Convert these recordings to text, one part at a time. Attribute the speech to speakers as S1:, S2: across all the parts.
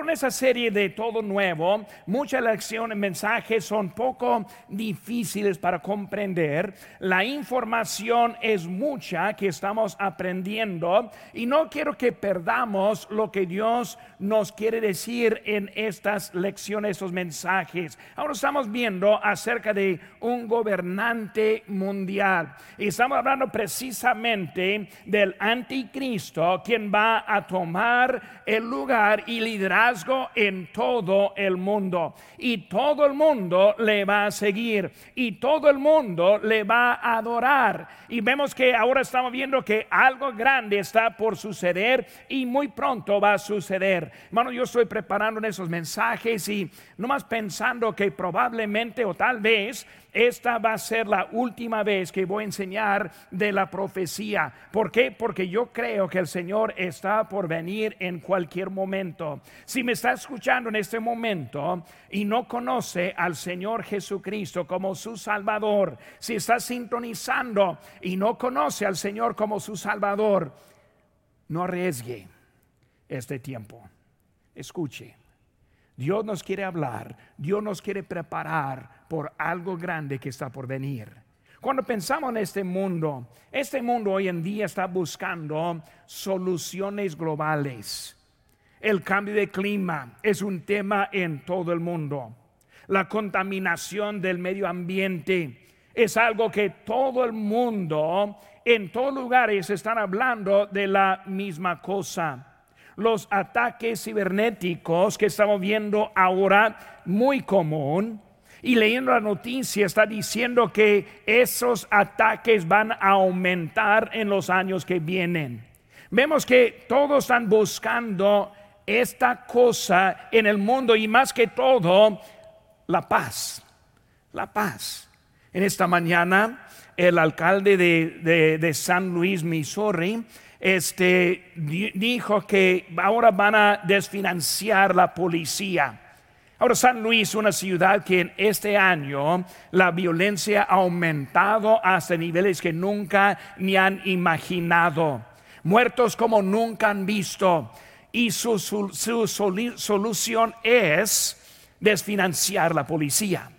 S1: En esa serie de Todo Nuevo, muchas lecciones, mensajes son poco difíciles para comprender. La información es mucha que estamos aprendiendo y no quiero que perdamos lo que Dios nos quiere decir en estas lecciones, estos mensajes. Ahora estamos viendo acerca de un gobernante mundial y estamos hablando precisamente del anticristo, quien va a tomar el lugar y liderar en todo el mundo. Y todo el mundo le va a seguir. Y todo el mundo le va a adorar. Y vemos que ahora estamos viendo que algo grande está por suceder y muy pronto va a suceder. Hermano, yo estoy preparando esos mensajes y nomás pensando que probablemente o tal vez esta va a ser la última vez que voy a enseñar de la profecía. ¿Por qué? Porque yo creo que el Señor está por venir en cualquier momento. Si me está escuchando en este momento y no conoce al Señor Jesucristo como su Salvador, si está sintonizando y no conoce al Señor como su Salvador, no arriesgue este tiempo. Escuche. Dios nos quiere hablar, Dios nos quiere preparar por algo grande que está por venir. Cuando pensamos en este mundo, este mundo hoy en día está buscando soluciones globales. El cambio de clima es un tema en todo el mundo. La contaminación del medio ambiente es algo que todo el mundo, en todos lugares, están hablando de la misma cosa los ataques cibernéticos que estamos viendo ahora muy común. Y leyendo la noticia está diciendo que esos ataques van a aumentar en los años que vienen. Vemos que todos están buscando esta cosa en el mundo y más que todo la paz. La paz. En esta mañana el alcalde de, de San Luis, Missouri, este, dijo que ahora van a desfinanciar la policía. Ahora San Luis, una ciudad que en este año la violencia ha aumentado hasta niveles que nunca ni han imaginado. Muertos como nunca han visto. Y su, su solución es desfinanciar la policía.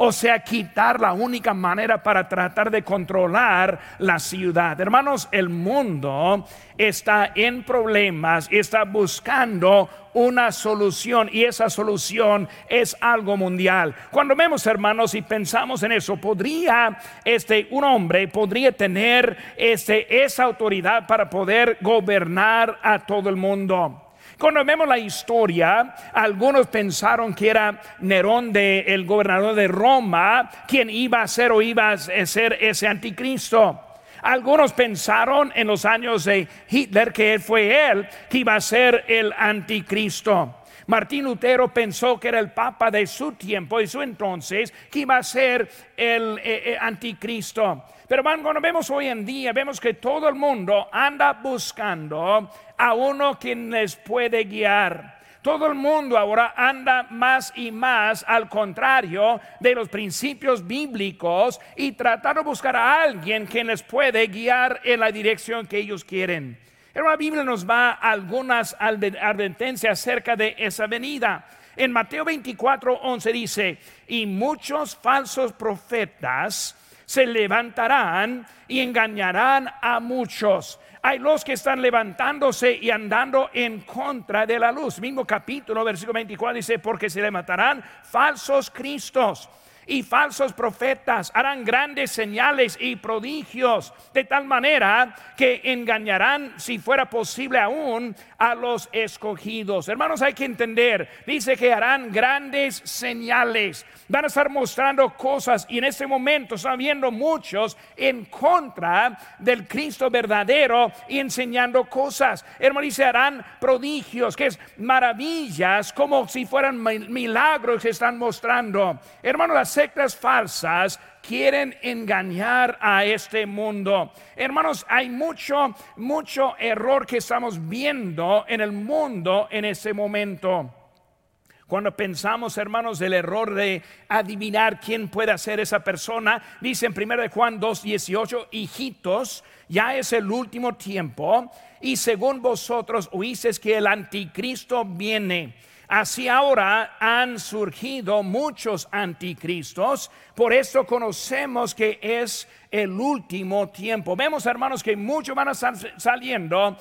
S1: O sea, quitar la única manera para tratar de controlar la ciudad. Hermanos, el mundo está en problemas y está buscando una solución y esa solución es algo mundial. Cuando vemos hermanos y pensamos en eso, podría este un hombre podría tener este esa autoridad para poder gobernar a todo el mundo. Cuando vemos la historia, algunos pensaron que era Nerón, de, el gobernador de Roma, quien iba a ser o iba a ser ese anticristo. Algunos pensaron en los años de Hitler que fue él que iba a ser el anticristo. Martín Lutero pensó que era el papa de su tiempo y su entonces que iba a ser el eh, eh, anticristo. Pero cuando vemos hoy en día, vemos que todo el mundo anda buscando a uno quien les puede guiar. Todo el mundo ahora anda más y más al contrario de los principios bíblicos y tratando de buscar a alguien quien les puede guiar en la dirección que ellos quieren. En la Biblia nos va algunas advertencias acerca de esa venida. En Mateo 24, 11 dice, y muchos falsos profetas se levantarán y engañarán a muchos. Hay los que están levantándose y andando en contra de la luz. Mismo capítulo, versículo 24 dice, porque se levantarán falsos cristos y falsos profetas harán grandes señales y prodigios, de tal manera que engañarán, si fuera posible aún, a los escogidos. Hermanos, hay que entender, dice que harán grandes señales, van a estar mostrando cosas y en este momento están viendo muchos en contra del Cristo verdadero y enseñando cosas. Hermanos, dice, harán prodigios, que es maravillas, como si fueran milagros que están mostrando. Hermanos, sectas falsas quieren engañar a este mundo. Hermanos, hay mucho, mucho error que estamos viendo en el mundo en ese momento. Cuando pensamos, hermanos, del error de adivinar quién puede ser esa persona, dice en 1 Juan 2:18, hijitos, ya es el último tiempo, y según vosotros oísteis que el anticristo viene Así ahora han surgido muchos anticristos, por eso conocemos que es el último tiempo. Vemos, hermanos, que muchos van a estar saliendo,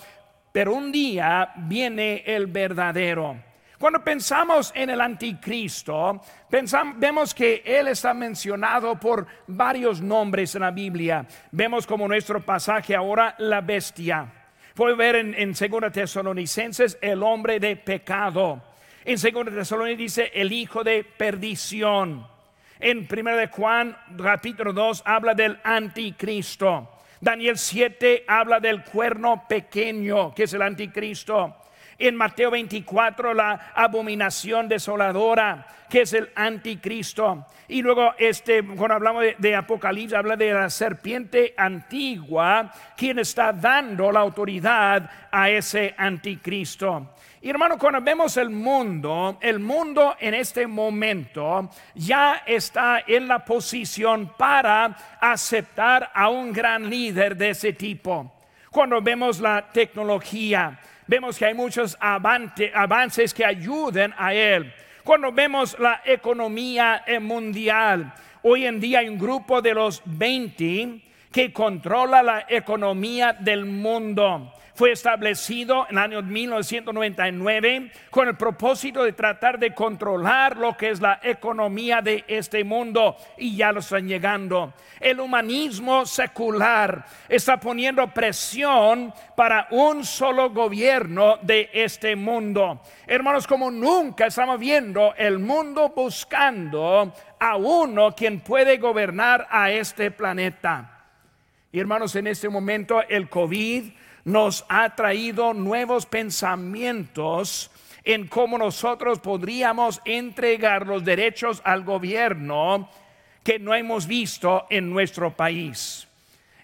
S1: pero un día viene el verdadero. Cuando pensamos en el anticristo, pensamos, vemos que él está mencionado por varios nombres en la Biblia. Vemos como nuestro pasaje ahora la bestia. Puede ver en, en 2 Tesalonicenses el hombre de pecado. En 2 Tesalonicenses dice el hijo de perdición. En 1 de Juan capítulo 2 habla del anticristo. Daniel 7 habla del cuerno pequeño, que es el anticristo. En Mateo 24 la abominación desoladora, que es el anticristo. Y luego este cuando hablamos de, Apocalipsis habla de la serpiente antigua, quien está dando la autoridad a ese anticristo. Y hermano, cuando vemos el mundo, el mundo en este momento ya está en la posición para aceptar a un gran líder de ese tipo. Cuando vemos la tecnología, vemos que hay muchos avances que ayuden a él. Cuando vemos la economía mundial, hoy en día hay un grupo de los 20 que controla la economía del mundo fue establecido en el año 1999 con el propósito de tratar de controlar lo que es la economía de este mundo y ya lo están llegando. El humanismo secular está poniendo presión para un solo gobierno de este mundo. Hermanos, como nunca estamos viendo el mundo buscando a uno quien puede gobernar a este planeta. Y hermanos, en este momento el COVID nos ha traído nuevos pensamientos en cómo nosotros podríamos entregar los derechos al gobierno que no hemos visto en nuestro país.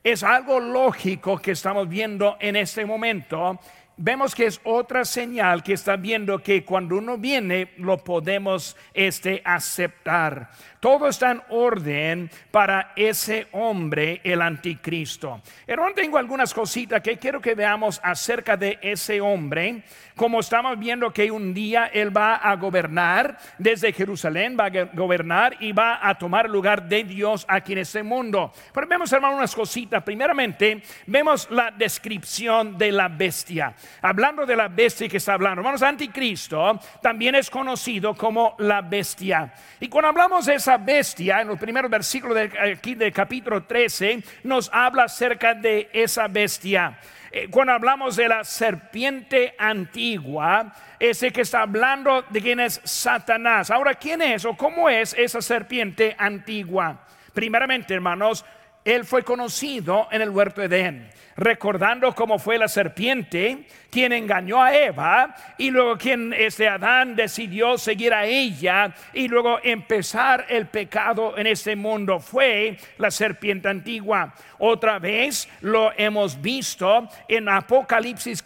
S1: Es algo lógico que estamos viendo en este momento. Vemos que es otra señal que está viendo que cuando uno viene lo podemos este aceptar. Todo está en orden para ese hombre, el anticristo. Hermano, tengo algunas cositas que quiero que veamos acerca de ese hombre. Como estamos viendo que un día él va a gobernar desde Jerusalén, va a gobernar y va a tomar lugar de Dios aquí en este mundo. Pero vemos, hermano, unas cositas. Primeramente, vemos la descripción de la bestia. Hablando de la bestia que está hablando, hermanos, anticristo también es conocido como la bestia. Y cuando hablamos de esa bestia, en los primeros versículos de, aquí del capítulo 13, nos habla acerca de esa bestia. Eh, cuando hablamos de la serpiente antigua, ese que está hablando de quién es Satanás. Ahora, ¿quién es o cómo es esa serpiente antigua? Primeramente, hermanos, él fue conocido en el huerto de Edén recordando cómo fue la serpiente quien engañó a Eva y luego quien este Adán decidió seguir a ella y luego empezar el pecado en este mundo fue la serpiente antigua. Otra vez lo hemos visto en Apocalipsis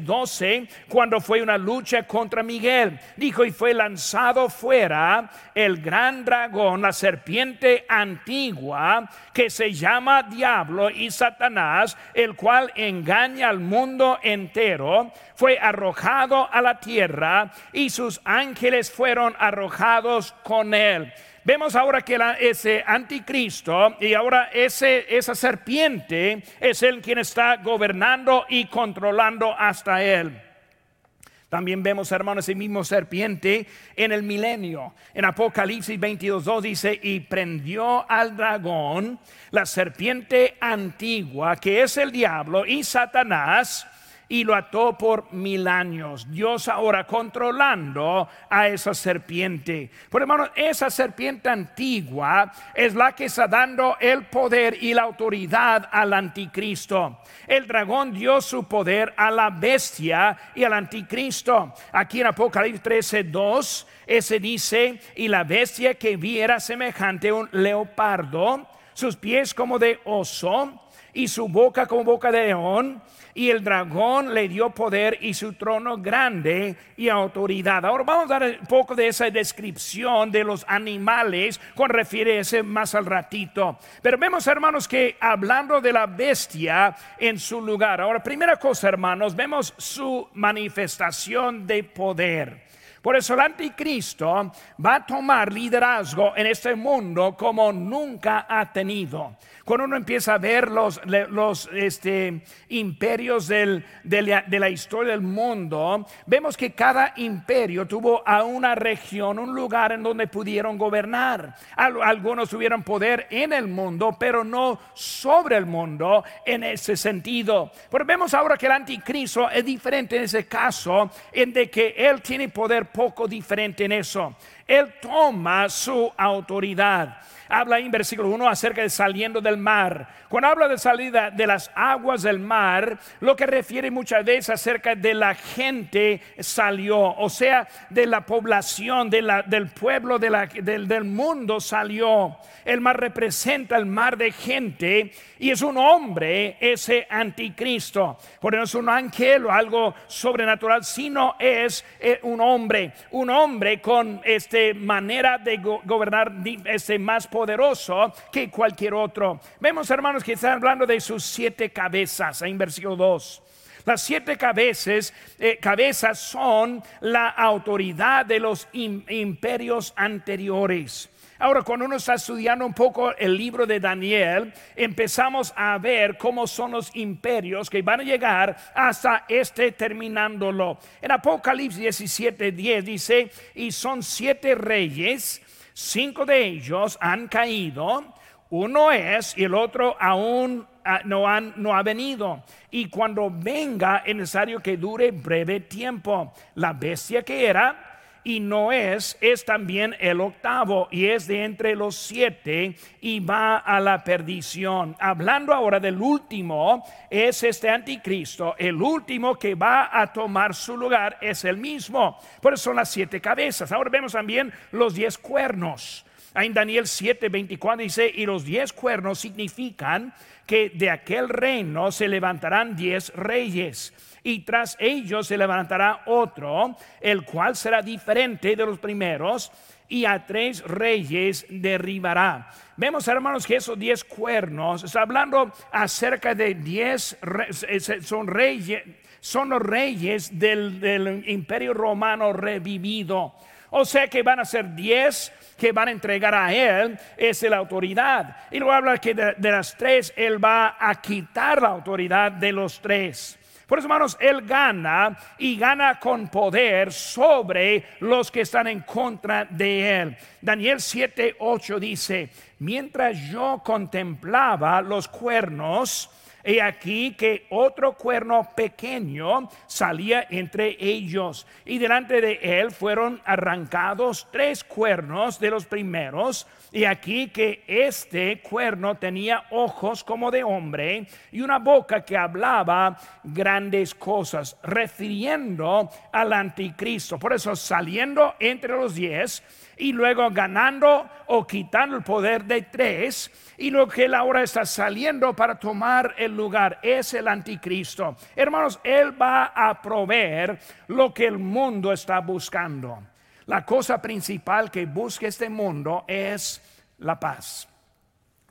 S1: 12 cuando fue una lucha contra Miguel. Dijo y fue lanzado fuera el gran dragón, la serpiente antigua que se llama Diablo y Satanás el cual engaña al mundo entero, fue arrojado a la tierra y sus ángeles fueron arrojados con él. Vemos ahora que ese anticristo y ahora ese, esa serpiente es el quien está gobernando y controlando hasta él. También vemos, hermanos, ese mismo serpiente en el milenio. En Apocalipsis 22.2 dice, y prendió al dragón, la serpiente antigua, que es el diablo y Satanás, y lo ató por mil años. Dios ahora controlando a esa serpiente. Por hermano, esa serpiente antigua es la que está dando el poder y la autoridad al anticristo. El dragón dio su poder a la bestia y al anticristo. Aquí en Apocalipsis 13, 2, ese dice, y la bestia que viera semejante a un leopardo, sus pies como de oso y su boca como boca de león y el dragón le dio poder y su trono grande y autoridad. Ahora vamos a dar un poco de esa descripción de los animales con refiere ese más al ratito. Pero vemos hermanos que hablando de la bestia en su lugar. Ahora primera cosa hermanos, vemos su manifestación de poder. Por eso el anticristo va a tomar liderazgo en este mundo como nunca ha tenido. Cuando uno empieza a ver los, los este, imperios del, de, la, de, la, historia del mundo, vemos que cada imperio tuvo a una región, un lugar en donde pudieron gobernar. Algunos tuvieron poder en el mundo, pero no sobre el mundo en ese sentido. Pero vemos ahora que el anticristo es diferente en ese caso, en de que él tiene poder poco diferente en eso. Él toma su autoridad habla en versículo 1 acerca de saliendo del mar. Cuando habla de salida de las aguas del mar, lo que refiere muchas veces acerca de la gente salió, o sea, de la población, de la, del pueblo, de la, del, del mundo salió. El mar representa el mar de gente y es un hombre ese anticristo. Por eso no es un ángel o algo sobrenatural, sino es eh, un hombre, un hombre con este manera de gobernar este más que cualquier otro. Vemos, hermanos, que están hablando de sus siete cabezas en versículo 2. Las siete cabezas, eh, cabezas son la autoridad de los imperios anteriores. Ahora, cuando uno está estudiando un poco el libro de Daniel, empezamos a ver cómo son los imperios que van a llegar hasta este terminándolo. En Apocalipsis 17, 10 dice, y son siete reyes, cinco de ellos han caído, uno es y el otro aún ah, no, ha venido. Y cuando venga es necesario que dure breve tiempo. La bestia que era y no es, es también el octavo y es de entre los siete y va a la perdición. Hablando ahora del último, es este anticristo, el último que va a tomar su lugar es el mismo. Por eso son las siete cabezas. Ahora vemos también los diez cuernos. En Daniel 7, 24 dice, y los diez cuernos significan que de aquel reino se levantarán diez reyes y tras ellos se levantará otro, el cual será diferente de los primeros, y a tres reyes derribará. Vemos, hermanos, que esos diez cuernos, está hablando acerca de diez, son reyes, son los reyes del, del imperio romano revivido. O sea que van a ser diez que van a entregar a él es la autoridad. Y luego habla que de, las tres él va a quitar la autoridad de los tres. Por eso, hermanos, Él gana y gana con poder sobre los que están en contra de Él. Daniel 7, 8 dice, mientras yo contemplaba los cuernos, He aquí que otro cuerno pequeño salía entre ellos, y delante de él fueron arrancados tres cuernos de los primeros, y aquí que este cuerno tenía ojos como de hombre y una boca que hablaba grandes cosas, refiriendo al anticristo. Por eso saliendo entre los diez, y luego ganando o quitando el poder de tres y lo que él ahora está saliendo para tomar el lugar es el anticristo. Hermanos, él va a proveer lo que el mundo está buscando. La cosa principal que busca este mundo es la paz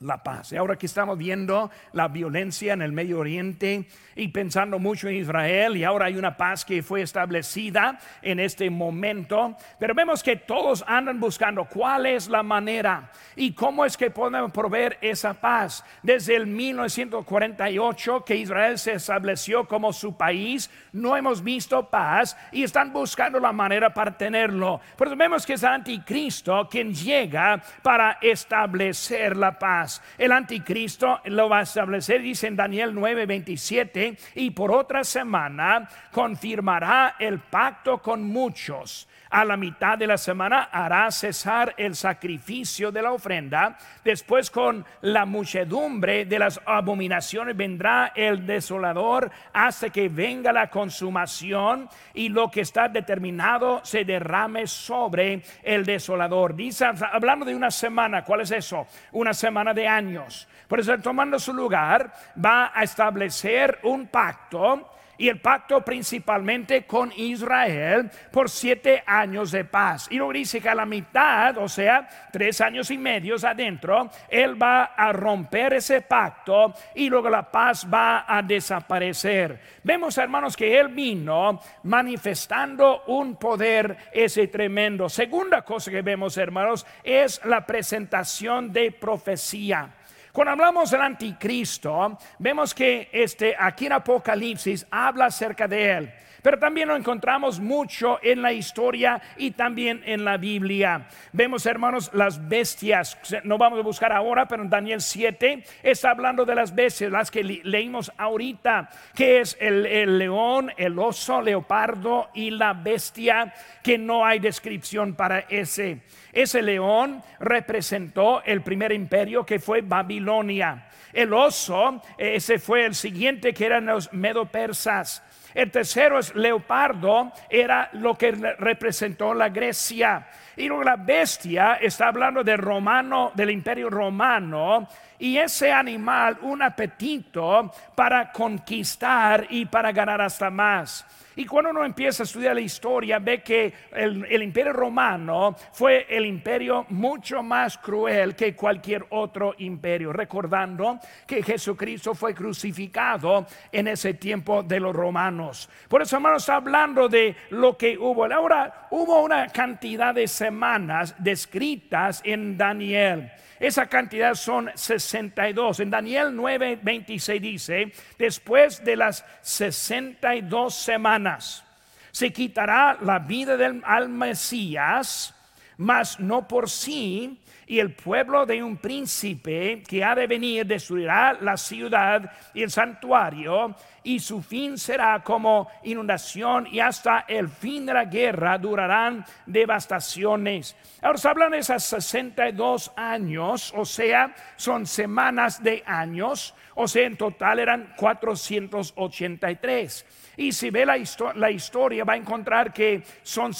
S1: la paz. Y ahora que estamos viendo la violencia en el Medio Oriente y pensando mucho en Israel y ahora hay una paz que fue establecida en este momento, pero vemos que todos andan buscando cuál es la manera y cómo es que podemos proveer esa paz. Desde el 1948 que Israel se estableció como su país, no hemos visto paz y están buscando la manera para tenerlo. Por eso vemos que es anticristo quien llega para establecer la paz. El anticristo lo va a establecer, dice en Daniel 9:27, y por otra semana confirmará el pacto con muchos a la mitad de la semana hará cesar el sacrificio de la ofrenda. Después con la muchedumbre de las abominaciones vendrá el desolador hasta que venga la consumación y lo que está determinado se derrame sobre el desolador. Dice, hablando de una semana, ¿cuál es eso? Una semana de años. Por eso tomando su lugar va a establecer un pacto y el pacto principalmente con Israel por siete años de paz. Y luego dice que a la mitad, o sea, tres años y medio adentro, Él va a romper ese pacto y luego la paz va a desaparecer. Vemos, hermanos, que Él vino manifestando un poder ese tremendo. Segunda cosa que vemos, hermanos, es la presentación de profecía. Cuando hablamos del anticristo, vemos que este, aquí en Apocalipsis habla acerca de él. Pero también lo encontramos mucho en la historia y también en la Biblia. Vemos, hermanos, las bestias. No vamos a buscar ahora, pero en Daniel 7 está hablando de las bestias, las que leímos ahorita, que es el, león, el oso, leopardo y la bestia, que no hay descripción para ese. Ese león representó el primer imperio que fue Babilonia. El oso, ese fue el siguiente que eran los medo-persas. El tercero es leopardo, era lo que representó la Grecia. Y la bestia está hablando del romano, del imperio romano, y ese animal un apetito para conquistar y para ganar hasta más. Y cuando uno empieza a estudiar la historia, ve que el, imperio romano fue el imperio mucho más cruel que cualquier otro imperio, recordando que Jesucristo fue crucificado en ese tiempo de los romanos. Por eso, hermanos, hablando de lo que hubo. Ahora, hubo una cantidad de semanas descritas en Daniel. Esa cantidad son 62. En Daniel 9, 26 dice, después de las 62 semanas, se quitará la vida del al Mesías, mas no por sí, y el pueblo de un príncipe que ha de venir destruirá la ciudad y el santuario y su fin será como inundación y hasta el fin de la guerra durarán devastaciones. Ahora se hablan de esas 62 años, o sea, son semanas de años, o sea, en total eran 483. Y si ve la, historia, va a encontrar que son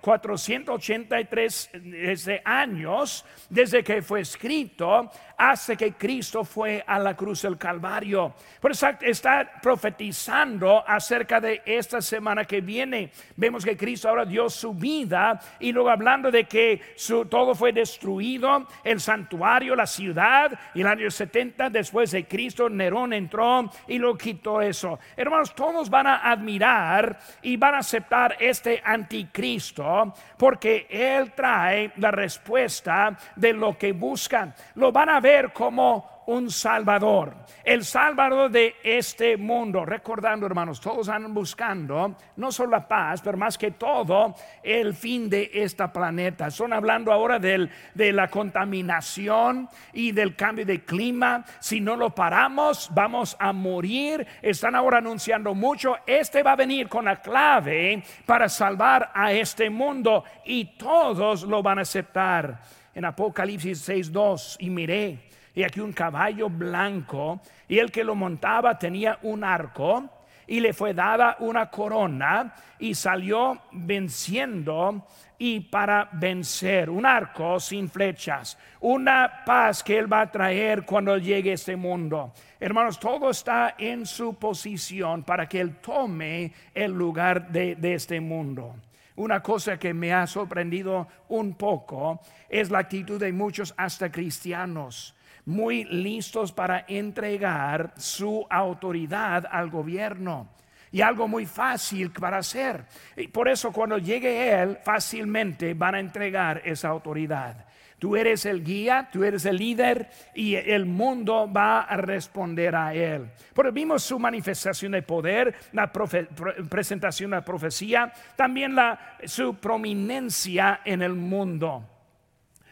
S1: 483 años desde que fue escrito hace que Cristo fue a la cruz del Calvario. Por eso está profetizando acerca de esta semana que viene. Vemos que Cristo ahora dio su vida y luego hablando de que todo fue destruido, el santuario, la ciudad, y el año 70 después de Cristo, Nerón entró y lo quitó eso. Hermanos, todos van a admirar y van a aceptar este anticristo porque él trae la respuesta de lo que buscan. Lo van a ver como un Salvador, el Salvador de este mundo. Recordando, hermanos, todos andan buscando no solo la paz, pero más que todo el fin de esta planeta. Son hablando ahora del, de la contaminación y del cambio de clima. Si no lo paramos, vamos a morir. Están ahora anunciando mucho. Este va a venir con la clave para salvar a este mundo y todos lo van a aceptar en Apocalipsis 6.2 y miré, y aquí un caballo blanco, y el que lo montaba tenía un arco, y le fue dada una corona, y salió venciendo y para vencer, un arco sin flechas, una paz que Él va a traer cuando llegue este mundo. Hermanos, todo está en su posición para que Él tome el lugar de, de este mundo. Una cosa que me ha sorprendido un poco es la actitud de muchos hasta cristianos, muy listos para entregar su autoridad al gobierno. Y algo muy fácil para hacer. Y por eso cuando llegue Él, fácilmente van a entregar esa autoridad. Tú eres el guía, tú eres el líder y el mundo va a responder a él. Pero vimos su manifestación de poder, la presentación de la profecía, también la, su prominencia en el mundo.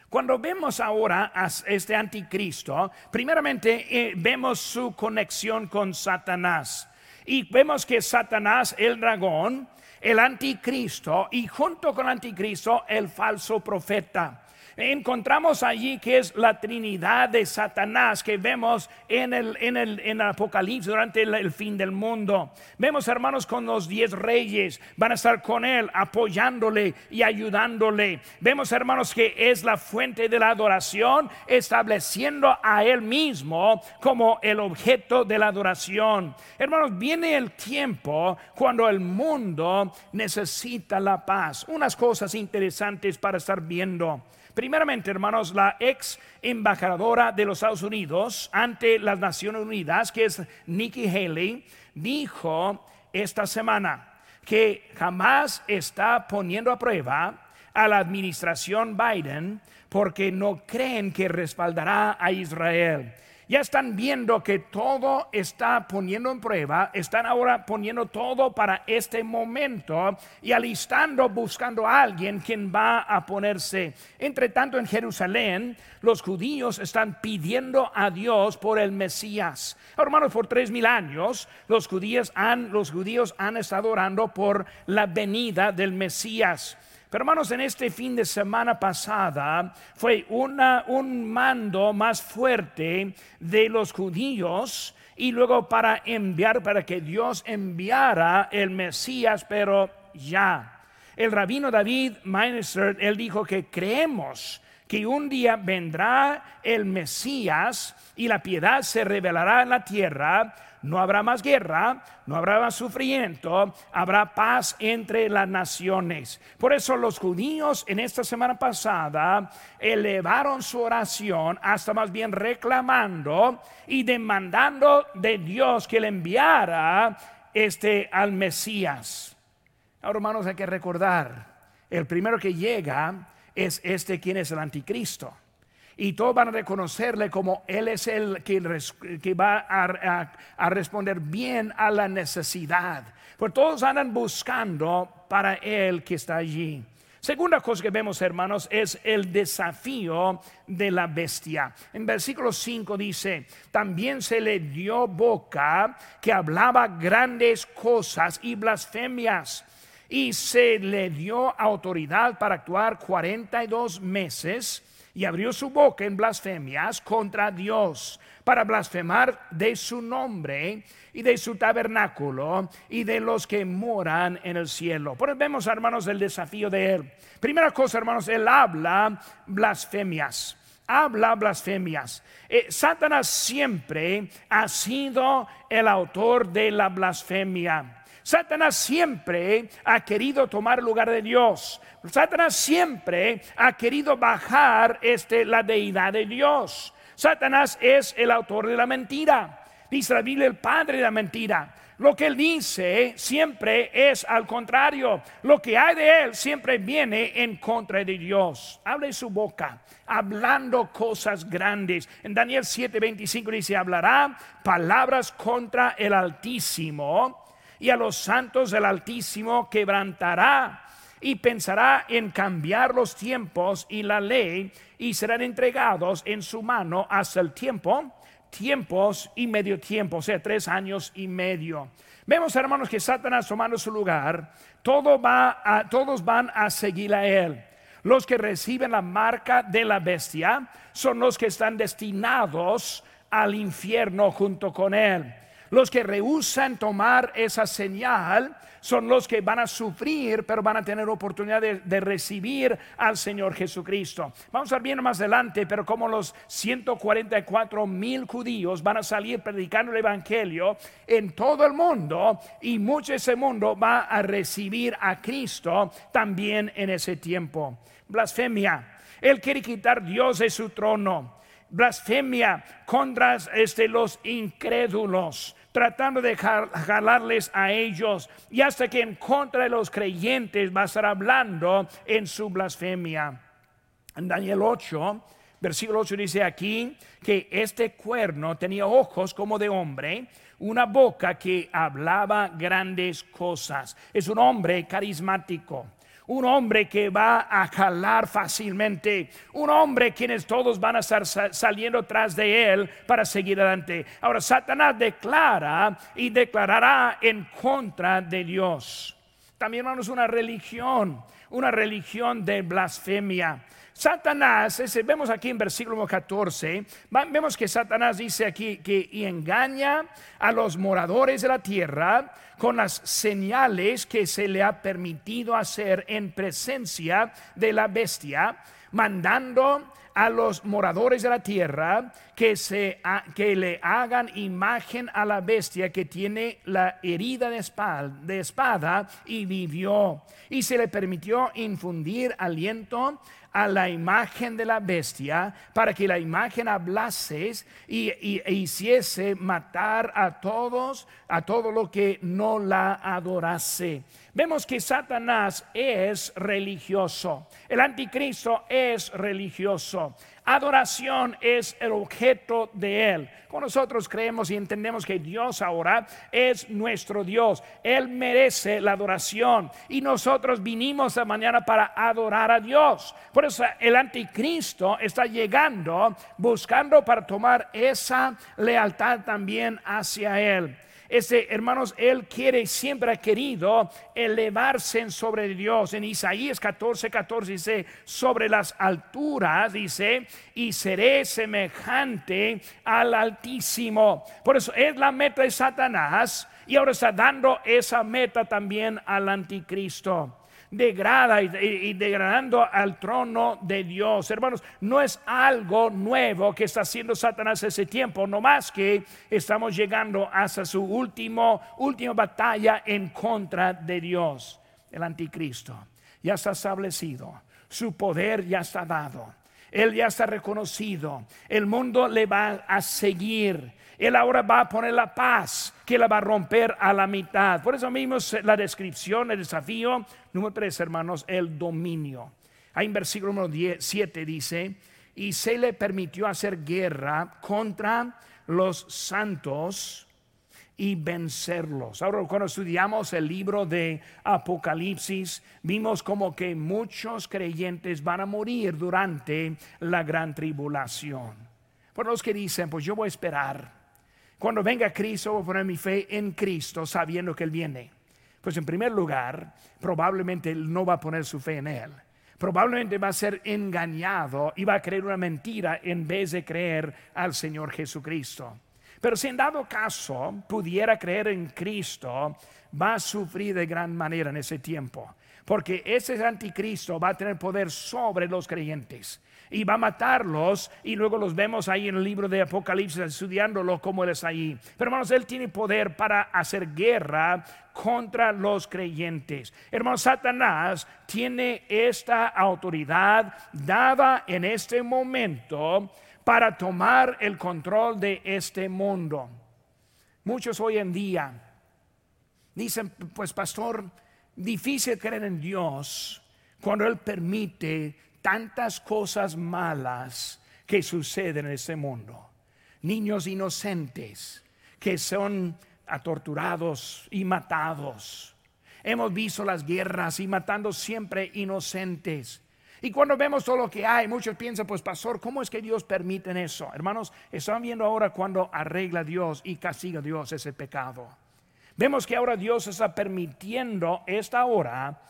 S1: Cuando vemos ahora a este anticristo, primeramente eh, vemos su conexión con Satanás. Y vemos que Satanás, el dragón, el anticristo y junto con el anticristo el falso profeta encontramos allí que es la Trinidad de Satanás que vemos en el, en el, en Apocalipsis durante el, fin del mundo. Vemos hermanos con los diez reyes, van a estar con él apoyándole y ayudándole. Vemos hermanos que es la fuente de la adoración, estableciendo a él mismo como el objeto de la adoración. Hermanos, viene el tiempo cuando el mundo necesita la paz. Unas cosas interesantes para estar viendo. Primeramente, hermanos, la ex embajadora de los Estados Unidos ante las Naciones Unidas, que es Nikki Haley, dijo esta semana que jamás está poniendo a prueba a la administración Biden porque no creen que respaldará a Israel ya están viendo que todo está poniendo en prueba, están ahora poniendo todo para este momento y alistando, buscando a alguien quien va a ponerse. Entre tanto, en Jerusalén, los judíos están pidiendo a Dios por el Mesías. Hermanos, por tres mil años, los judíos han, los judíos han estado orando por la venida del Mesías. Pero hermanos, en este fin de semana pasada fue una, un mando más fuerte de los judíos y luego para enviar, para que Dios enviara el Mesías, pero ya. El rabino David Meister, él dijo que creemos que un día vendrá el Mesías y la piedad se revelará en la tierra no habrá más guerra, no habrá más sufrimiento, habrá paz entre las naciones. Por eso los judíos en esta semana pasada elevaron su oración hasta más bien reclamando y demandando de Dios que le enviara este al Mesías. Ahora, hermanos, hay que recordar, el primero que llega es este quien es el anticristo y todos van a reconocerle como Él es el que, va a, responder bien a la necesidad. Porque todos andan buscando para Él que está allí. Segunda cosa que vemos, hermanos, es el desafío de la bestia. En versículo 5 dice, también se le dio boca que hablaba grandes cosas y blasfemias. Y se le dio autoridad para actuar 42 meses y abrió su boca en blasfemias contra Dios para blasfemar de su nombre y de su tabernáculo y de los que moran en el cielo. Por vemos, hermanos, el desafío de él. Primera cosa, hermanos, él habla blasfemias. Habla blasfemias. Eh, Satanás siempre ha sido el autor de la blasfemia. Satanás siempre ha querido tomar lugar de Dios. Satanás siempre ha querido bajar este, la deidad de Dios. Satanás es el autor de la mentira. Dice la Biblia, el padre de la mentira. Lo que él dice siempre es al contrario. Lo que hay de él siempre viene en contra de Dios. Abre su boca, hablando cosas grandes. En Daniel 7:25 dice, hablará palabras contra el Altísimo y a los santos del Altísimo quebrantará y pensará en cambiar los tiempos y la ley y serán entregados en su mano hasta el tiempo, tiempos y medio tiempo, o sea, tres años y medio. Vemos, hermanos, que Satanás tomando su lugar, todo va a, todos van a seguir a él. Los que reciben la marca de la bestia son los que están destinados al infierno junto con él. Los que rehusan tomar esa señal son los que van a sufrir, pero van a tener oportunidad de, recibir al Señor Jesucristo. Vamos a ver bien más adelante, pero como los 144 mil judíos van a salir predicando el Evangelio en todo el mundo y mucho de ese mundo va a recibir a Cristo también en ese tiempo. Blasfemia. Él quiere quitar Dios de su trono blasfemia contra este, los incrédulos tratando de jalarles a ellos y hasta que en contra de los creyentes va a estar hablando en su blasfemia. En Daniel 8, versículo 8 dice aquí que este cuerno tenía ojos como de hombre, una boca que hablaba grandes cosas. Es un hombre carismático un hombre que va a jalar fácilmente, un hombre quienes todos van a estar saliendo tras de él para seguir adelante. Ahora Satanás declara y declarará en contra de Dios. también hermanos una religión, una religión de blasfemia. Satanás, vemos aquí en versículo 14, vemos que Satanás dice aquí que engaña a los moradores de la tierra con las señales que se le ha permitido hacer en presencia de la bestia, mandando a los moradores de la tierra que, se, que le hagan imagen a la bestia que tiene la herida de de espada y vivió. Y se le permitió infundir aliento a la imagen de la bestia para que la imagen hablase y, e hiciese matar a todos, a todo lo que no la adorase. Vemos que Satanás es religioso, el anticristo es religioso. Adoración es el objeto de Él. Con nosotros creemos y entendemos que Dios ahora es nuestro Dios. Él merece la adoración y nosotros vinimos de mañana para adorar a Dios. Por eso el anticristo está llegando buscando para tomar esa lealtad también hacia Él. Ese, hermanos, Él quiere, siempre ha querido elevarse sobre Dios. En Isaías 14, 14 dice, sobre las alturas, dice, y seré semejante al Altísimo. Por eso es la meta de Satanás y ahora está dando esa meta también al anticristo degrada y, degradando al trono de Dios. Hermanos, no es algo nuevo que está haciendo Satanás ese tiempo, no más que estamos llegando hasta su último, última batalla en contra de Dios. El anticristo ya está establecido, su poder ya está dado. Él ya está reconocido. El mundo le va a seguir. Él ahora va a poner la paz que la va a romper a la mitad. Por eso mismo la descripción, el desafío número tres, hermanos, el dominio. Ahí en versículo número 7 dice, y se le permitió hacer guerra contra los santos y vencerlos. Ahora cuando estudiamos el libro de Apocalipsis, vimos como que muchos creyentes van a morir durante la gran tribulación. Por los que dicen, pues yo voy a esperar cuando venga Cristo, voy a poner mi fe en Cristo sabiendo que Él viene. Pues en primer lugar, probablemente Él no va a poner su fe en Él. Probablemente va a ser engañado y va a creer una mentira en vez de creer al Señor Jesucristo. Pero si en dado caso pudiera creer en Cristo, va a sufrir de gran manera en ese tiempo. Porque ese anticristo va a tener poder sobre los creyentes y va a matarlos y luego los vemos ahí en el libro de Apocalipsis estudiándolo como él es ahí. Pero hermanos, él tiene poder para hacer guerra contra los creyentes. Hermanos, Satanás tiene esta autoridad dada en este momento para tomar el control de este mundo. Muchos hoy en día dicen, pues pastor, difícil creer en Dios cuando Él permite tantas cosas malas que suceden en este mundo. Niños inocentes que son atorturados y matados. Hemos visto las guerras y matando siempre inocentes. Y cuando vemos todo lo que hay, muchos piensan, pues pastor, ¿cómo es que Dios permite eso? Hermanos, están viendo ahora cuando arregla Dios y castiga Dios ese pecado. Vemos que ahora Dios está permitiendo esta hora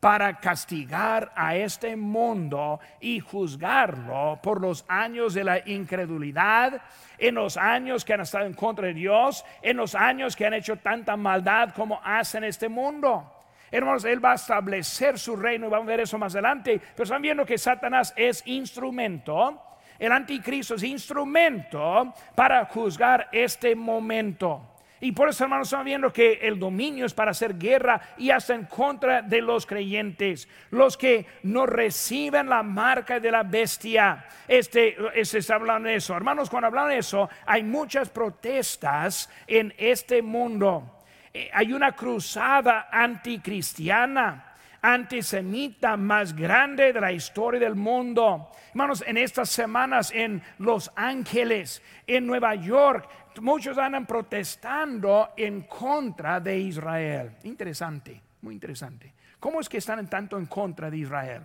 S1: para castigar a este mundo y juzgarlo por los años de la incredulidad, en los años que han estado en contra de Dios, en los años que han hecho tanta maldad como hacen este mundo. Hermanos, Él va a establecer su reino y vamos a ver eso más adelante. Pero están viendo que Satanás es instrumento, el anticristo es instrumento para juzgar este momento. Y por eso, hermanos, estamos viendo que el dominio es para hacer guerra y hasta en contra de los creyentes, los que no reciben la marca de la bestia. Este, se está hablando de eso. Hermanos, cuando hablan de eso, hay muchas protestas en este mundo. Eh, hay una cruzada anticristiana antisemita más grande de la historia del mundo. Hermanos, en estas semanas en Los Ángeles, en Nueva York, muchos andan protestando en contra de Israel. Interesante, muy interesante. ¿Cómo es que están tanto en contra de Israel?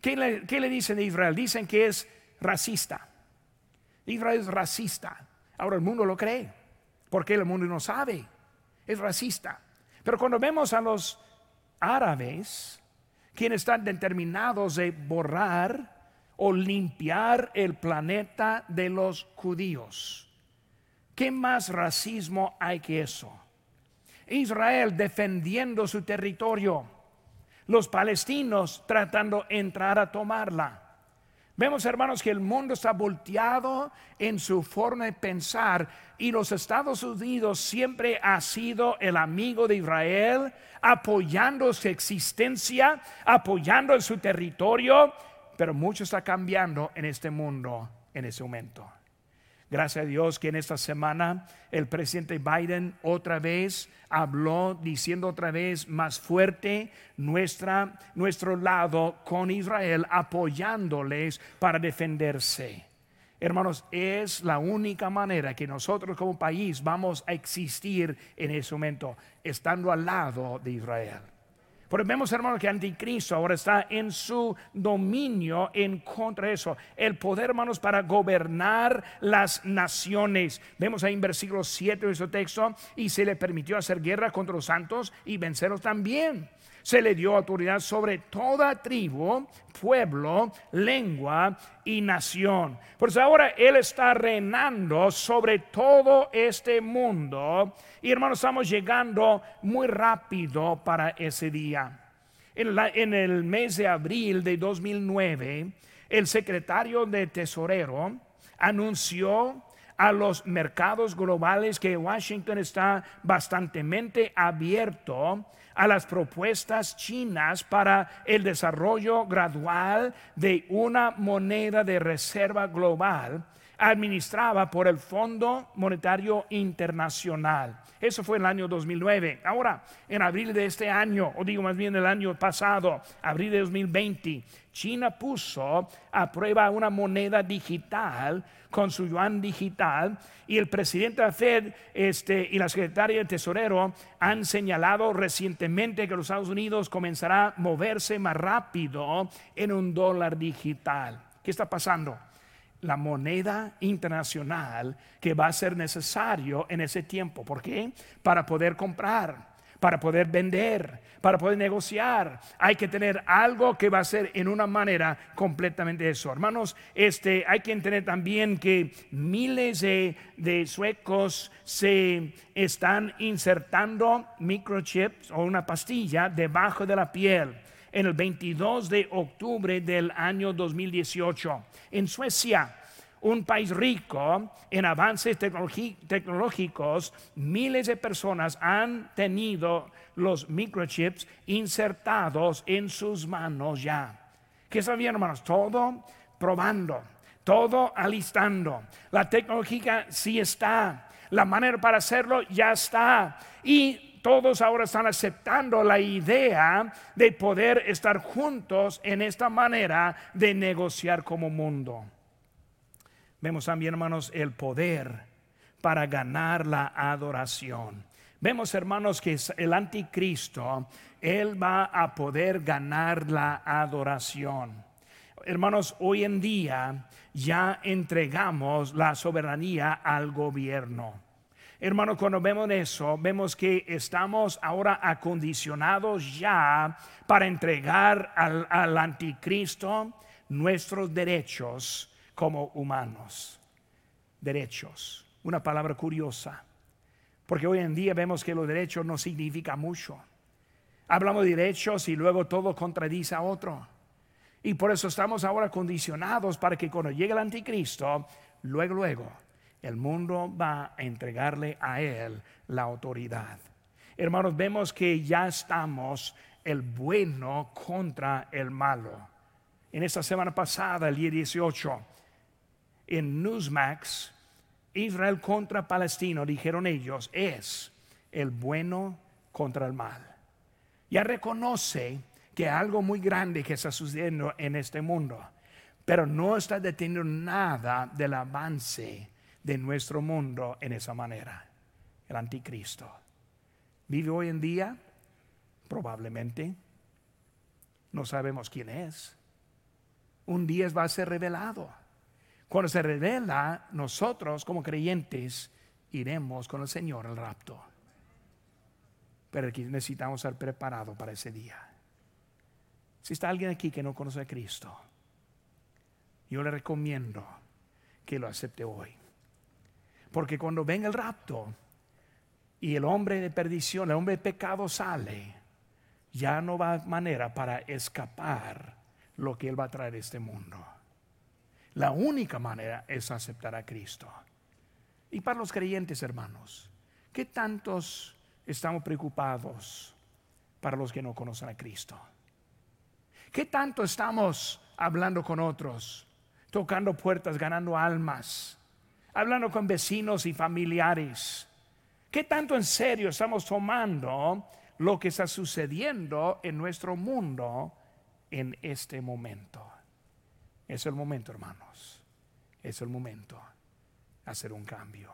S1: ¿Qué le, dicen de Israel? Dicen que es racista. Israel es racista. Ahora el mundo lo cree, porque el mundo no sabe es racista. Pero cuando vemos a los árabes quienes están determinados de borrar o limpiar el planeta de los judíos. ¿Qué más racismo hay que eso? Israel defendiendo su territorio, los palestinos tratando de entrar a tomarla. Vemos, hermanos, que el mundo está volteado en su forma de pensar y los Estados Unidos siempre ha sido el amigo de Israel, apoyando su existencia, apoyando su territorio, pero mucho está cambiando en este mundo en ese momento. Gracias a Dios que en esta semana el presidente Biden otra vez habló diciendo otra vez más fuerte nuestra, nuestro lado con Israel, apoyándoles para defenderse. Hermanos, es la única manera que nosotros como país vamos a existir en ese momento, estando al lado de Israel. Porque vemos, hermanos, que Anticristo ahora está en su dominio en contra de eso. El poder, hermanos, para gobernar las naciones. Vemos ahí en versículo 7 de su texto, y se le permitió hacer guerra contra los santos y vencerlos también se le dio autoridad sobre toda tribu, pueblo, lengua y nación. Por eso ahora Él está reinando sobre todo este mundo. Y hermanos, estamos llegando muy rápido para ese día. En, en el mes de abril de 2009, el secretario de Tesorero anunció a los mercados globales que Washington está bastantemente abierto a las propuestas chinas para el desarrollo gradual de una moneda de reserva global administrada por el Fondo Monetario Internacional. Eso fue en el año 2009. Ahora, en abril de este año, o digo más bien el año pasado, abril de 2020, China puso a prueba una moneda digital con su yuan digital y el presidente de la Fed este, y la secretaria de Tesorero han señalado recientemente que los Estados Unidos comenzará a moverse más rápido en un dólar digital. ¿Qué está pasando? La moneda internacional que va a ser necesario en ese tiempo. ¿Por qué? Para poder comprar para poder vender, para poder negociar. Hay que tener algo que va a ser en una manera completamente eso. Hermanos, este, hay que entender también que miles de, de suecos se están insertando microchips o una pastilla debajo de la piel en el 22 de octubre del año 2018. En Suecia, un país rico en avances tecnológicos, miles de personas han tenido los microchips insertados en sus manos ya. ¿Qué sabían, hermanos? Todo probando, todo alistando. La tecnología sí está, la manera para hacerlo ya está. Y todos ahora están aceptando la idea de poder estar juntos en esta manera de negociar como mundo. Vemos también, hermanos, el poder para ganar la adoración. Vemos, hermanos, que el anticristo, él va a poder ganar la adoración. Hermanos, hoy en día ya entregamos la soberanía al gobierno. Hermanos, cuando vemos eso, vemos que estamos ahora acondicionados ya para entregar al, al anticristo nuestros derechos como humanos. Derechos, una palabra curiosa, porque hoy en día vemos que los derechos no significa mucho. Hablamos de derechos y luego todo contradice a otro. Y por eso estamos ahora condicionados para que cuando llegue el anticristo, luego, luego, el mundo va a entregarle a él la autoridad. Hermanos, vemos que ya estamos el bueno contra el malo. En esta semana pasada, el día 18, en Newsmax, Israel contra Palestina, dijeron ellos, es el bueno contra el mal. Ya reconoce que algo muy grande que está sucediendo en este mundo, pero no está deteniendo nada del avance de nuestro mundo en esa manera. El anticristo. ¿Vive hoy en día? Probablemente. No sabemos quién es. Un día va a ser revelado. Cuando se revela, nosotros como creyentes iremos con el Señor al rapto. pero necesitamos estar preparados para ese día. Si está alguien aquí que no conoce a Cristo, yo le recomiendo que lo acepte hoy. Porque cuando venga el rapto y el hombre de perdición, el hombre de pecado sale, ya no va manera para escapar lo que Él va a traer a este mundo. La única manera es aceptar a Cristo. Y para los creyentes, hermanos, ¿qué tantos estamos preocupados para los que no conocen a Cristo? ¿Qué tanto estamos hablando con otros, tocando puertas, ganando almas, hablando con vecinos y familiares? ¿Qué tanto en serio estamos tomando lo que está sucediendo en nuestro mundo en este momento? Es el momento, hermanos. Es el momento hacer un cambio.